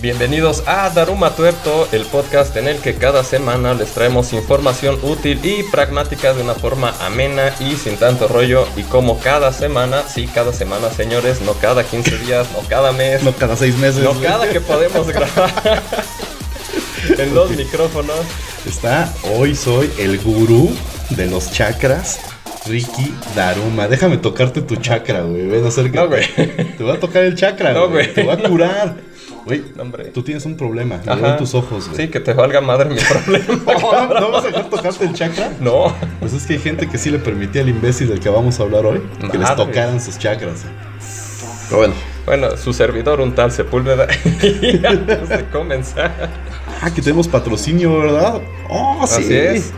Bienvenidos a Daruma Tuerto, el podcast en el que cada semana les traemos información útil y pragmática de una forma amena y sin tanto rollo. Y como cada semana, sí, cada semana, señores, no cada 15 días, no cada mes, No cada seis meses. no cada que podemos grabar en los micrófonos. Está, hoy soy el gurú de los chakras, Ricky Daruma. Déjame tocarte tu chakra, güey. Ven, acércate. No, güey. Te voy a tocar el chakra, No, güey. güey. Te voy a curar. Güey, tú tienes un problema. Lo Ajá. veo en tus ojos, güey. Sí, que te valga madre mi problema. No, ¿No vas a dejar tocarte el chakra? No. Pues es que hay gente que sí le permitía al imbécil del que vamos a hablar hoy que les tocaran sus chakras. Pero bueno. Bueno, su servidor, un tal Sepúlveda. y antes de comenzar. Ah, que tenemos patrocinio, ¿verdad? Oh, sí. Así es.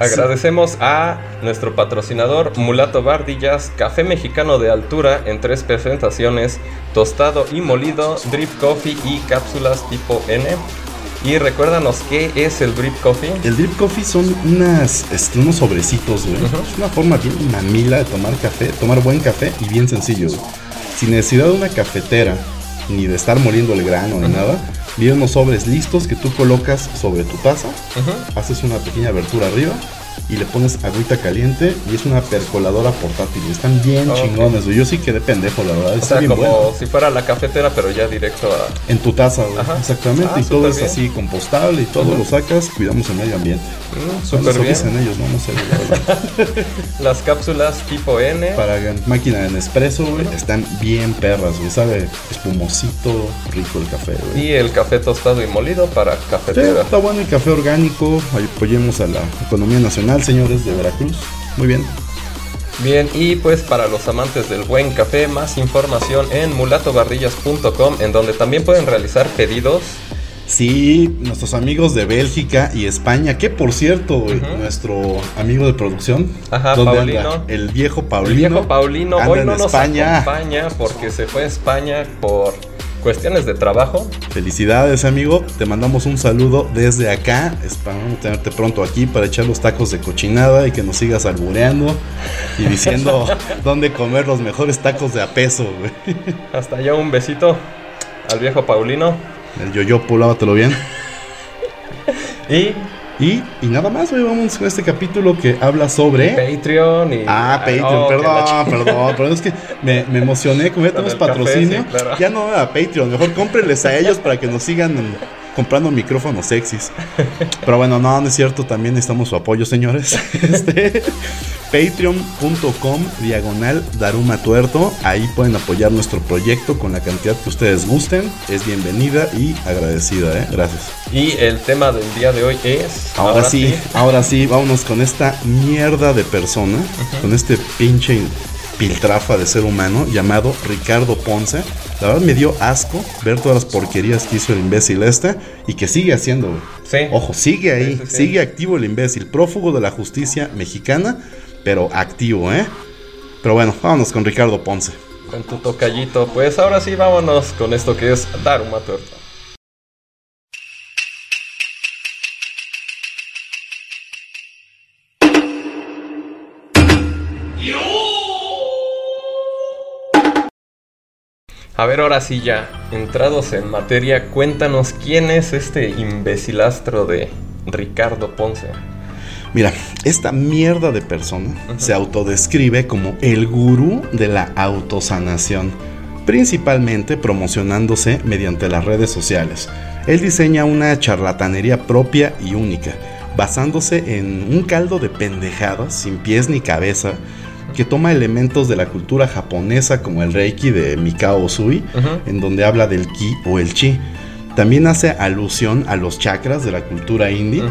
Agradecemos a nuestro patrocinador Mulato Bardillas, café mexicano de altura en tres presentaciones, tostado y molido, drip coffee y cápsulas tipo N. Y recuérdanos qué es el drip coffee. El drip coffee son unas, este, unos sobrecitos, güey. Es una forma bien mamila de tomar café, tomar buen café y bien sencillo, güey. Sin necesidad de una cafetera, ni de estar moliendo el grano, ni nada. Vienen unos sobres listos que tú colocas sobre tu taza, haces una pequeña abertura arriba y le pones agüita caliente y es una percoladora portátil. Están bien Ok. chingones, güey. Yo sí quedé pendejo, la verdad. O Está sea, bien como bueno. si fuera la cafetera, pero ya directo a... En tu taza, güey. Ajá. Exactamente. Ah, y todo es bien. así compostable y todo Ujú. lo sacas. Cuidamos el medio ambiente. Bueno, Súper bien. dicen ellos, no, no sé, la verdad. Las cápsulas tipo N. Para máquina de Nespresso, güey, están bien perras, güey. Sabe espumosito, rico el café, güey. Y el café tostado y molido para Sí, cafetera. está bueno el café orgánico. Apoyemos a la economía nacional, señores de Veracruz. Muy bien. Bien, y pues para los amantes del buen café, más información en mulatobarrillas.com, en donde también pueden realizar pedidos. Sí, nuestros amigos de Bélgica y España, que por cierto, Ujú. nuestro amigo de producción, Ajá, ¿dónde Paulino. El viejo El Paulino. viejo hoy no nos España. acompaña porque se fue a España por cuestiones de trabajo. Felicidades, amigo. Te mandamos un saludo desde acá. Esperamos tenerte pronto aquí para echar los tacos de cochinada y que nos sigas albureando y diciendo dónde comer los mejores tacos de a peso, güey. Hasta allá un besito al viejo Paulino. El yoyopo, lávatelo bien. Y Y, y nada más, güey. Vamos con este capítulo que habla sobre. Patreon y... Ah, Patreon, Oh, que la perdón, perdón, perdón, es que me, me emocioné, como ya tenemos café, patrocinio, sí, claro. ya no a Patreon, mejor cómprenles a ellos para que nos sigan comprando micrófonos sexys. Pero bueno, no, no es cierto, también necesitamos su apoyo, señores. Este, Patreon.com diagonal Daruma Tuerto, ahí pueden apoyar nuestro proyecto con la cantidad que ustedes gusten, es bienvenida y agradecida, ¿eh? Gracias. Y el tema del día de hoy es... Ahora, sí, ahora sí, vámonos con esta mierda de persona, con este pinche piltrafa de ser humano llamado Ricardo Ponce. La verdad me dio asco ver todas las porquerías que hizo el imbécil este y que sigue haciendo. Sí. Ojo, sigue ahí, Sí, sí, sí. sigue activo el imbécil, prófugo de la justicia mexicana, pero activo, ¿eh? Pero bueno, vámonos con Ricardo Ponce. Con tu tocallito. Pues ahora sí, vámonos con esto que es Daruma Tuerto. A ver, ahora sí ya, entrados en materia, cuéntanos quién es este imbecilastro de Ricardo Ponce. Mira, esta mierda de persona se autodescribe como el gurú de la autosanación, principalmente promocionándose mediante las redes sociales. Él diseña una charlatanería propia y única, basándose en un caldo de pendejadas sin pies ni cabeza, que toma elementos de la cultura japonesa como el reiki de Mikao Usui, en donde habla del ki o el chi. También hace alusión a los chakras de la cultura indie.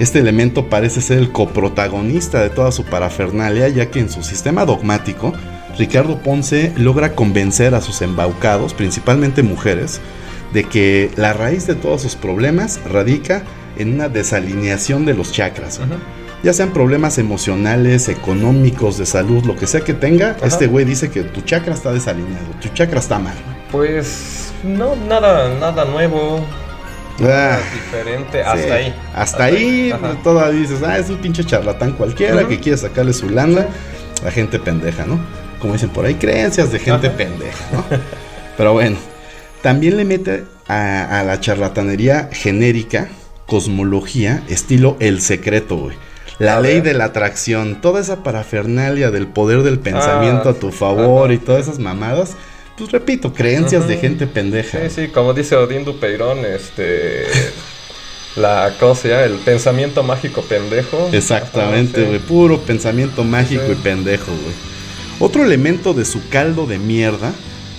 Este elemento parece ser el coprotagonista de toda su parafernalia, ya que en su sistema dogmático, Ricardo Ponce logra convencer a sus embaucados, principalmente mujeres, de que la raíz de todos sus problemas radica en una desalineación de los chakras. Ya sean problemas emocionales, económicos, de salud, lo que sea que tenga, este güey dice que tu chakra está desalineado, tu chakra está mal. Pues no, nada, nada nuevo. Ah. diferente. Hasta Sí. ahí. Hasta, ahí, todavía dices, ah, es un pinche charlatán cualquiera que quiere sacarle su lana. La gente pendeja, ¿no? Como dicen por ahí, creencias de gente Ajá. pendeja, ¿no? Pero bueno, también le mete a, a la charlatanería genérica, cosmología, estilo El Secreto, güey. La A ley ver. de la atracción, toda esa parafernalia del poder del pensamiento Ah, a tu favor ajá. y todas esas mamadas, pues repito, creencias de gente pendeja. Sí, sí, como dice Odín Dupeirón, este. La, ¿cómo se llama? El pensamiento mágico pendejo. Exactamente, Ajá, güey. sí. Puro pensamiento mágico Sí. y pendejo, güey. Otro elemento de su caldo de mierda,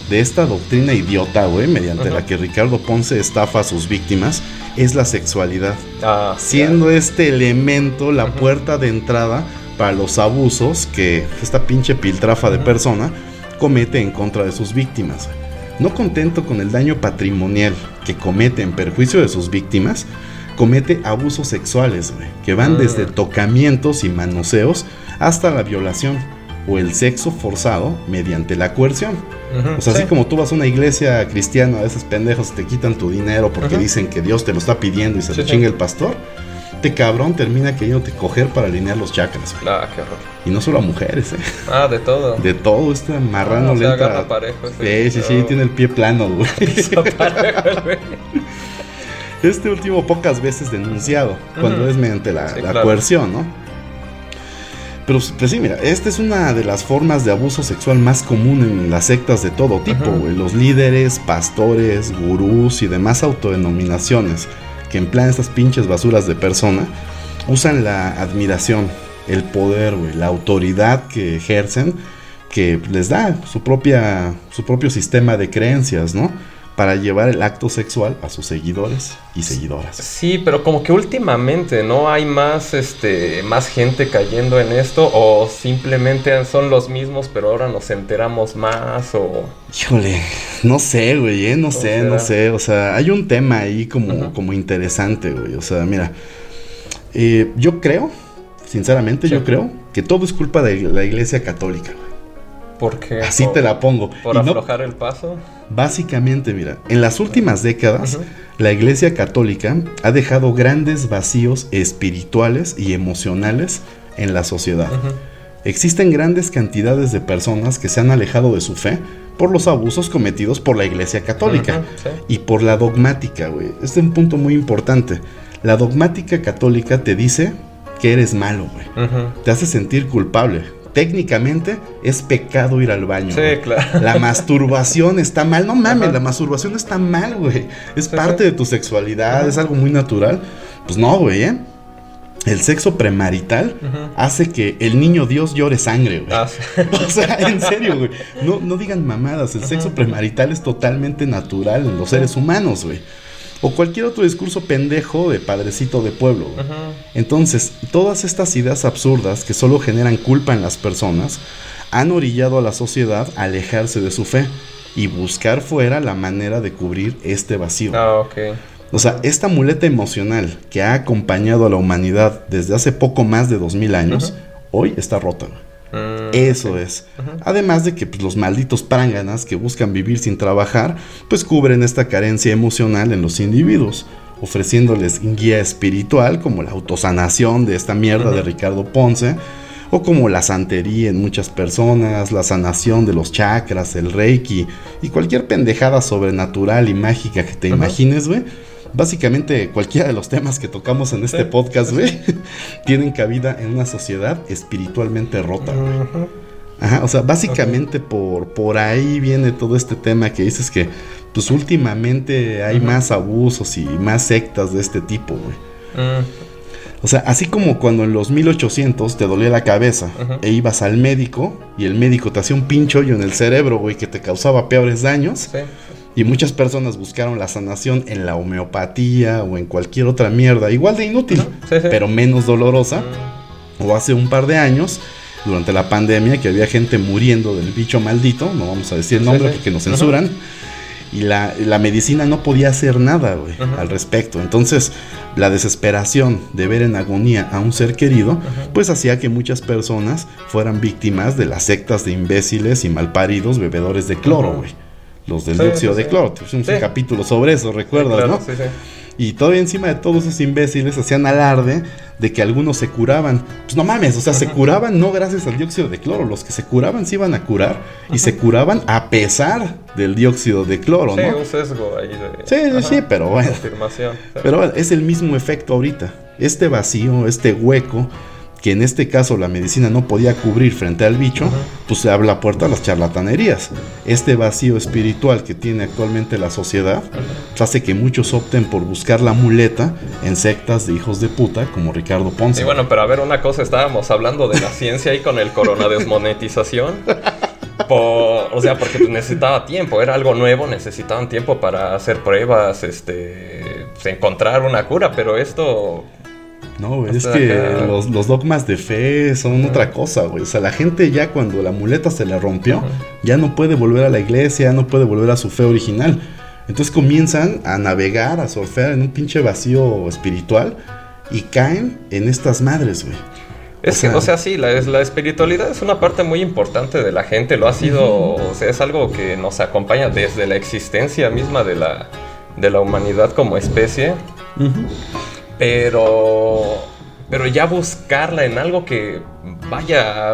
de esta doctrina idiota, güey, mediante la que Ricardo Ponce estafa a sus víctimas, es la sexualidad. Ah, Siendo este elemento la puerta de entrada para los abusos que esta pinche piltrafa de persona comete en contra de sus víctimas. No contento con el daño patrimonial que comete en perjuicio de sus víctimas, comete abusos sexuales, güey, que van Mm. desde tocamientos y manoseos hasta la violación o el sexo forzado mediante la coerción. ya. Ujú, O sea, sí. así como tú vas a una iglesia cristiana, a esos pendejos te quitan tu dinero porque Ajá. dicen que Dios te lo está pidiendo y se Sí, lo sí. chinga el pastor, este cabrón termina queriéndote coger para alinear los chakras. güey. Ah, qué horror. Y no solo a mujeres, ¿eh? Ah, de todo. De todo, este marrano Ah, o sea, le entra- agarra parejo ese. Sí, sí, sí, tiene el pie plano, güey. Parejo güey. Este último pocas veces denunciado, cuando es mediante la, Sí, la claro. coerción, ¿no? Pero pues sí, mira, esta es una de las formas de abuso sexual más común en las sectas de todo tipo, güey. Los líderes, pastores, gurús y demás autodenominaciones que emplean estas pinches basuras de persona usan la admiración, el poder, la autoridad que ejercen que les da su propia su propio sistema de creencias, ¿no? Para llevar el acto sexual a sus seguidores y seguidoras. Sí, pero como que últimamente no hay más, este, más gente cayendo en esto o simplemente son los mismos, pero ahora nos enteramos más o. Híjole, no sé, güey, ¿eh? no ¿Cómo sé, no sé. O sea, hay un tema ahí como, como interesante, güey. O sea, mira, eh, yo creo, sinceramente, Sí. yo creo que todo es culpa de la Iglesia Católica, güey. Porque Así por, te la pongo. por Y no- aflojar el paso. básicamente, mira, en las últimas décadas, la Iglesia Católica ha dejado grandes vacíos espirituales y emocionales en la sociedad. Existen grandes cantidades de personas que se han alejado de su fe por los abusos cometidos por la Iglesia Católica sí. y por la dogmática, güey. Este es un punto muy importante. La dogmática católica te dice que eres malo, güey. Te hace sentir culpable. Técnicamente es pecado ir al baño. Sí, güey. claro. La masturbación está mal. No mames, Ajá. la masturbación está mal, güey. Es Sí, parte sí. de tu sexualidad, Ajá. es algo muy natural. Pues no, güey, ¿eh? El sexo premarital hace que el niño Dios llore sangre, güey. Ah. O sea, en serio, güey. No, no digan mamadas. El sexo premarital es totalmente natural en los seres humanos, güey. O cualquier otro discurso pendejo de padrecito de pueblo. Entonces, todas estas ideas absurdas que solo generan culpa en las personas han orillado a la sociedad a alejarse de su fe y buscar fuera la manera de cubrir este vacío. Ah, ok. O sea, esta muleta emocional que ha acompañado a la humanidad desde hace poco más de 2000 años, hoy está rota. Mm, Eso es. Además de que pues, los malditos pránganas que buscan vivir sin trabajar, pues cubren esta carencia emocional en los individuos, ofreciéndoles guía espiritual como la autosanación de esta mierda de. Ricardo Ponce, o como la santería en muchas personas, la sanación de los chakras, el reiki y cualquier pendejada sobrenatural y mágica que te imagines, güey. Básicamente cualquiera de los temas que tocamos en este Sí, podcast, güey, tienen cabida en una sociedad espiritualmente rota, güey. Ajá, o sea, básicamente por, por ahí viene todo este tema que dices que, pues últimamente hay más abusos y más sectas de este tipo, güey. Mm, O sea, así como cuando en los 1800 te dolía la cabeza e ibas al médico y el médico te hacía un pincho hoyo en el cerebro, güey, que te causaba peores daños. sí. Y muchas personas buscaron la sanación en la homeopatía o en cualquier otra mierda, igual de inútil, Ujú, sí, sí. pero menos dolorosa. O hace un par de años, durante la pandemia, que había gente muriendo del bicho maldito, no vamos a decir el nombre sí. porque nos censuran, y la, la medicina no podía hacer nada, al respecto. Entonces, la desesperación de ver en agonía a un ser querido, pues hacía que muchas personas fueran víctimas de las sectas de imbéciles y malparidos bebedores de cloro, güey. Los del Sí, dióxido sí, de cloro. Tuvimos un Sí. capítulo sobre eso, recuerdas, claro, ¿no? sí, sí. Y todavía encima de todos esos imbéciles hacían alarde de que algunos se curaban. Pues no mames, o sea, se curaban no gracias al dióxido de cloro. Los que se curaban se iban a curar y se curaban a pesar del dióxido de cloro, Sí, ¿no? un sesgo ahí de. Sí, sí, Ajá, sí, pero bueno. Afirmación. sí. Pero bueno, es el mismo efecto ahorita. Este vacío, este hueco, que en este caso la medicina no podía cubrir frente al bicho, pues se abre la puerta a las charlatanerías. Este vacío espiritual que tiene actualmente la sociedad hace que muchos opten por buscar la muleta en sectas de hijos de puta como Ricardo Ponce. Y bueno, pero a ver, una cosa, estábamos hablando de la ciencia ahí con el corona desmonetización. Por- o sea, porque pues, necesitaba tiempo, era algo nuevo, necesitaban tiempo para hacer pruebas, este, encontrar una cura, pero esto, No, güey, es que acá. los, los dogmas de fe son otra cosa, güey. O sea, la gente ya cuando la muleta se le rompió, ya no puede volver a la iglesia, ya no puede volver a su fe original. Entonces comienzan a navegar, a surfear en un pinche vacío espiritual y caen en estas madres, güey. es O que, sea- o sea, sí, la, es- la espiritualidad es una parte muy importante de la gente, lo ha sido, o sea, es algo que nos acompaña desde la existencia misma de la, de la humanidad como especie. Pero. Pero ya buscarla en algo que vaya.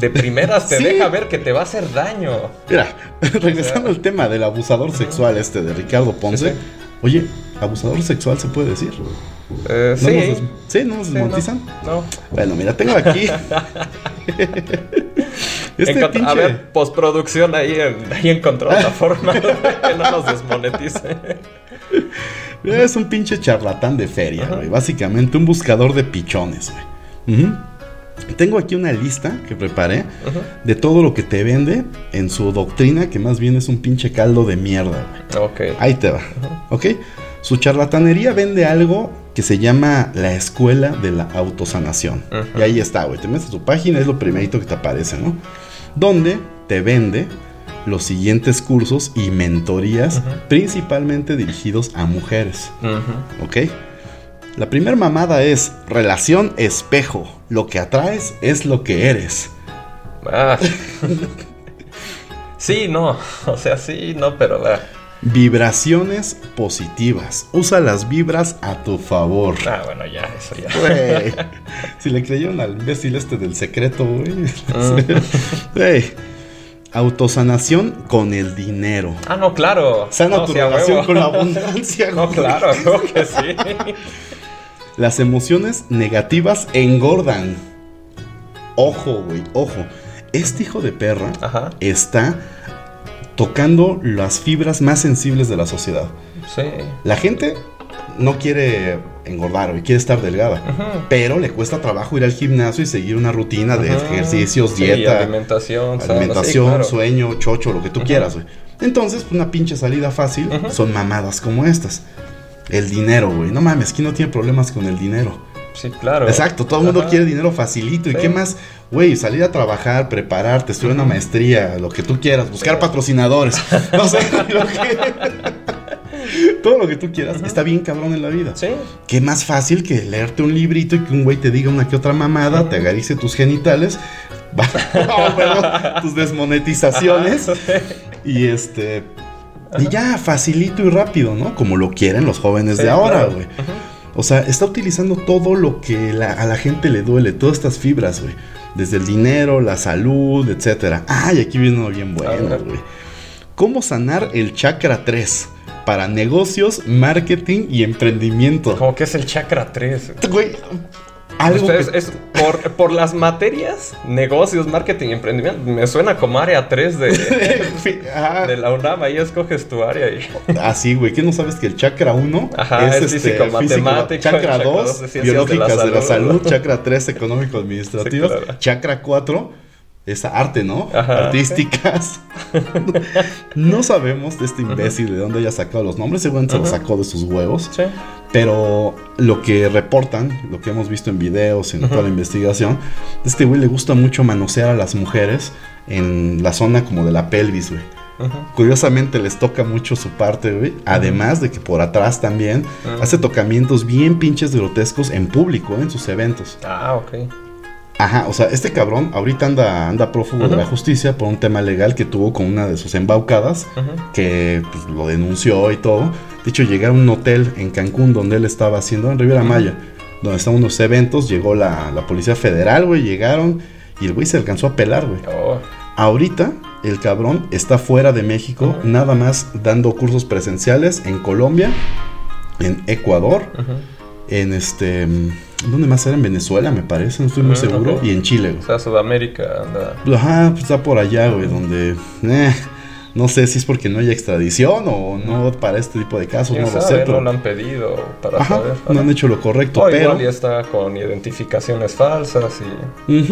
De primeras te Sí. deja ver que te va a hacer daño. Mira, regresando al tema del abusador sexual este de Ricardo Ponce. Sí, sí. Oye, ¿abusador sexual se puede decir? Eh, ¿No sí. nos ¿Sí? ¿No nos Sí, desmonetizan? no, no. Bueno, mira, tengo aquí. este Encont- pinche. A ver, postproducción ahí, en- ahí encontró la forma de que no nos desmonetice. Es un pinche charlatán de feria, güey. Básicamente un buscador de pichones, güey. Tengo aquí una lista que preparé de todo lo que te vende en su doctrina, que más bien es un pinche caldo de mierda, güey. Ok. Ahí te va, ¿ok? Su charlatanería vende algo que se llama la escuela de la autosanación. Y ahí está, güey. Te metes a su página, es lo primerito que te aparece, ¿no? Donde te vende los siguientes cursos y mentorías, principalmente dirigidos a mujeres. ¿ok? La primera mamada es relación espejo. Lo que atraes es lo que eres. Ah. Sí, no. O sea, sí, no, pero. ah, Vibraciones positivas. Usa las vibras a tu favor. Ah, bueno, ya, eso ya. Güey, si le creyeron al imbécil este del secreto, güey. Güey, Autosanación con el dinero. Ah, no, claro. Sana No, tu sí, relación con la abundancia. No, claro, creo que sí. Las emociones negativas engordan. Ojo, güey, ojo. Este hijo de perra Ajá. está tocando las fibras más sensibles de la sociedad. Sí. La gente no quiere engordar, güey, quiere estar delgada. Pero le cuesta trabajo ir al gimnasio y seguir una rutina de Ajá. ejercicios, Sí, dieta, alimentación, alimentación, sí, claro. sueño, chocho, lo que tú quieras, güey. Entonces, una pinche salida fácil son mamadas como estas. El dinero, güey. No mames, ¿quién no tiene problemas con el dinero? Sí, claro. Exacto, todo el mundo quiere dinero facilito. ¿Y qué más? Güey, salir a trabajar, prepararte, estudiar una maestría, lo que tú quieras, buscar patrocinadores. No sé, lo que- Todo lo que tú quieras está bien cabrón en la vida. Sí. Qué más fácil que leerte un librito y que un güey te diga una que otra mamada, te agarice tus genitales, no, bueno, tus desmonetizaciones y este y ya facilito y rápido, ¿no? Como lo quieren los jóvenes Sí, de ahora, güey. O sea, está utilizando todo lo que la- a la gente le duele, todas estas fibras, güey. Desde el dinero, la salud, etcétera. Ay, aquí viene uno bien bueno, güey. ¿Cómo sanar el chakra 3 para negocios, marketing y emprendimiento? Como que es el chakra 3. Güey, algo Ustedes, que- es por, por las materias, negocios, marketing y emprendimiento. Me suena como área 3 de, Ah, de la UNAM. Ahí escoges tu área. Y... Así, güey, ¿qué no sabes que el chakra 1 Ajá, es físico, matemático, chakra chakra 2, dos de ciencias biológicas de la de la salud, salud. chakra 3, económico administrativos, Sí, claro. chakra 4, es arte, ¿no? Ajá. Artísticas. no sabemos de este imbécil de dónde haya sacado los nombres, seguramente se los sacó de sus huevos, Sí. pero lo que reportan, lo que hemos visto en videos, en toda la investigación, este güey le gusta mucho manosear a las mujeres en la zona como de la pelvis, güey. Curiosamente les toca mucho su parte, güey. Además de que por atrás también Ujú. hace tocamientos bien pinches grotescos en público, ¿eh? en sus eventos. Ah, ok. Ajá, o sea, este cabrón ahorita anda, anda prófugo de la justicia por un tema legal que tuvo con una de sus embaucadas, que pues, lo denunció y todo. De hecho, llegué a un hotel en Cancún donde él estaba haciendo, en Riviera Maya, donde estaban unos eventos, llegó la, la Policía Federal, güey, llegaron y el güey se alcanzó a pelar, güey. Oh. Ahorita el cabrón está fuera de México, nada más dando cursos presenciales en Colombia, en Ecuador, en este... ¿Dónde más era? En Venezuela, me parece, no estoy muy Mm, seguro. Y en Chile, güey. O sea, Sudamérica anda. Ajá, pues está por allá, güey, donde... eh, no sé si es porque no hay extradición o no para este tipo de casos, ¿Quién no lo sé. pero- No lo han pedido para Ajá, saber. no han hecho lo correcto, pero... igual ya está con identificaciones falsas y...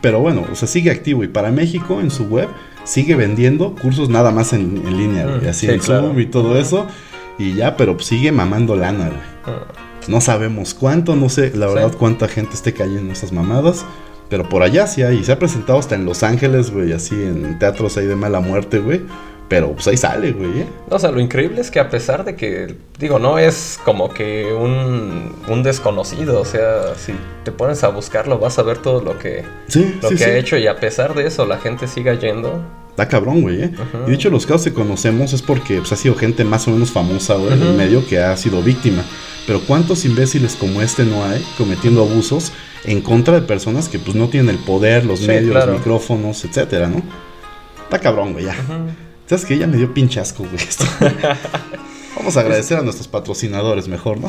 Pero bueno, o sea, sigue activo y para México en su web sigue vendiendo cursos nada más en, en línea, güey, Mm, así sí, en claro. Zoom y todo eso. Y ya, pero sigue mamando lana, güey. Mm. No sabemos cuánto, no sé la Sí. verdad cuánta gente esté cayendo en esas mamadas. Pero por allá sí hay. Se ha presentado hasta en Los Ángeles, güey, así en teatros ahí de mala muerte, güey. Pero pues ahí sale, güey, ¿eh? O sea, lo increíble es que a pesar de que, digo, no es como que un, un desconocido, o sea, si te pones a buscarlo vas a ver todo lo que, Sí, lo sí, que sí. ha hecho y a pesar de eso la gente siga yendo. Está cabrón, güey, ¿eh? Ajá. Y de hecho, los casos que conocemos es porque pues, ha sido gente más o menos famosa, güey, en el medio que ha sido víctima. Pero ¿cuántos imbéciles como este no hay cometiendo abusos en contra de personas que pues no tienen el poder, los Sí, medios, claro. los micrófonos, etcétera, ¿no? Está cabrón, güey, ya. ¿Sabes qué? Ya me dio pinchasco, güey, esto. Vamos a agradecer a nuestros patrocinadores mejor, ¿no?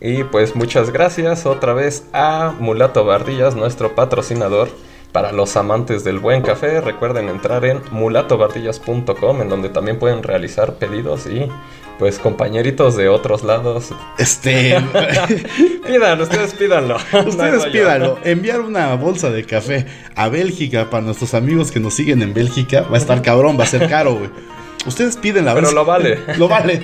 Y pues muchas gracias otra vez a Mulato Bardillas, nuestro patrocinador. Para los amantes del buen café, recuerden entrar en mulatobardillas.com, en donde también pueden realizar pedidos y pues compañeritos de otros lados. Este... Pidan, ustedes pídanlo. Ustedes pídanlo, enviar una bolsa de café a Bélgica para nuestros amigos que nos siguen en Bélgica va a estar cabrón, va a ser caro, güey. Ustedes piden la Pero bolsa. lo vale. lo vale.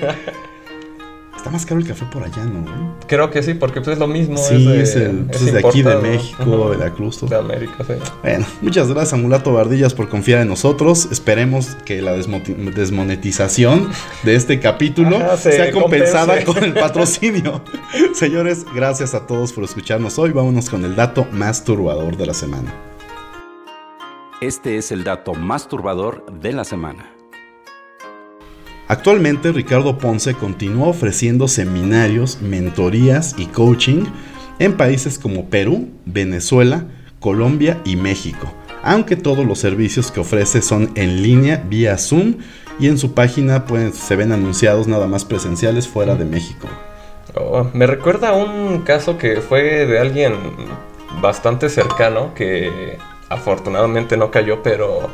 Está más caro el café por allá, ¿no? Creo que sí, porque pues es lo mismo. Sí, de, es, el, pues es de aquí, de. México, Ujú. Veracruz, todo. De América, sí. Bueno, muchas gracias a Mulato Bardillas por confiar en nosotros. Esperemos que la desmonetización de este capítulo Ajá, se sea compensada compense. con el patrocinio. Señores, gracias a todos por escucharnos hoy. Vámonos con el dato más turbador de la semana. Este es el dato más turbador de la semana. Actualmente Ricardo Ponce continúa ofreciendo seminarios, mentorías y coaching en países como Perú, Venezuela, Colombia y México, aunque todos los servicios que ofrece son en línea vía Zoom y en su página pues, se ven anunciados nada más presenciales fuera de México. Oh, me recuerda un caso que fue de alguien bastante cercano que afortunadamente no cayó, pero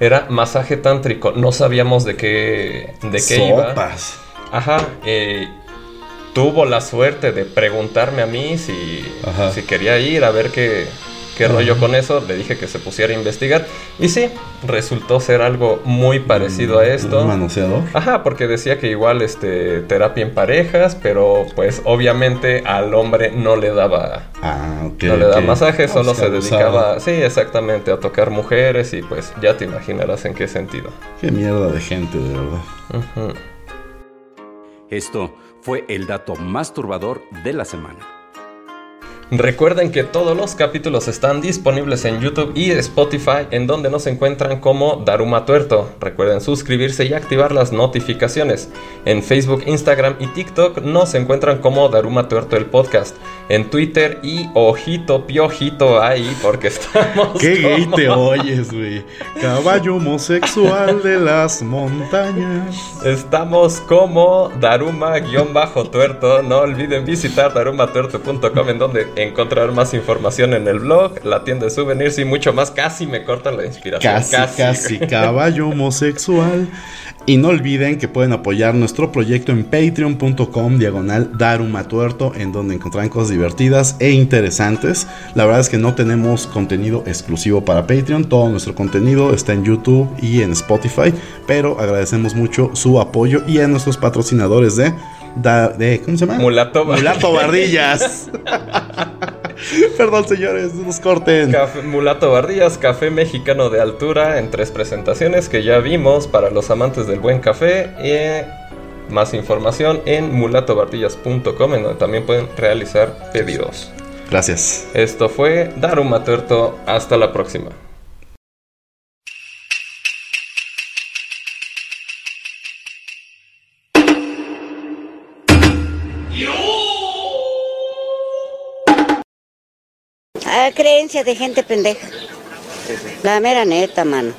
era masaje tántrico. No sabíamos de qué, de qué iba. Sopas. Ajá. eh, tuvo la suerte de preguntarme a mí si, Ajá. si quería ir a ver qué, qué rollo con eso. Le dije que se pusiera a investigar. Y sí, resultó ser algo muy parecido a esto. Un manoseador. Ajá, porque decía que igual este terapia en parejas, pero pues obviamente al hombre no le daba Ah, ok. no le da ok. masaje, solo se dedicaba, sí, exactamente, a tocar mujeres y pues ya te imaginarás en qué sentido. Qué mierda de gente, de verdad. Esto fue el dato más turbador de la semana. Recuerden que todos los capítulos están disponibles en YouTube y Spotify, en donde nos encuentran como Daruma Tuerto. Recuerden suscribirse y activar las notificaciones. En Facebook, Instagram y TikTok nos encuentran como Daruma Tuerto el podcast. En Twitter y ojito piojito ahí, porque estamos. Qué gay como- te oyes, güey. Caballo homosexual de las montañas. Estamos como Daruma-tuerto. No olviden visitar darumatuerto.com en donde encontrar más información en el blog, la tienda de souvenirs y mucho más. Casi me cortan la inspiración. Casi, casi, caballo homosexual. Y no olviden que pueden apoyar nuestro proyecto en patreon.com diagonal darumatuerto, en donde encontrarán cosas divertidas e interesantes. La verdad es que no tenemos contenido exclusivo para Patreon, todo nuestro contenido está en YouTube y en Spotify, pero agradecemos mucho su apoyo y a nuestros patrocinadores de... da- de ¿Cómo se llama? Mulato Mulato Bardillas. Perdón, señores, no nos corten. Café- Mulato Bardillas, café mexicano de altura en tres presentaciones que ya vimos para los amantes del buen café. Y más información en mulatobardillas.com en donde también pueden realizar pedidos. Gracias. Esto fue Daruma Tuerto. Hasta la próxima. Ah, creencias de gente pendeja. La mera neta, mano.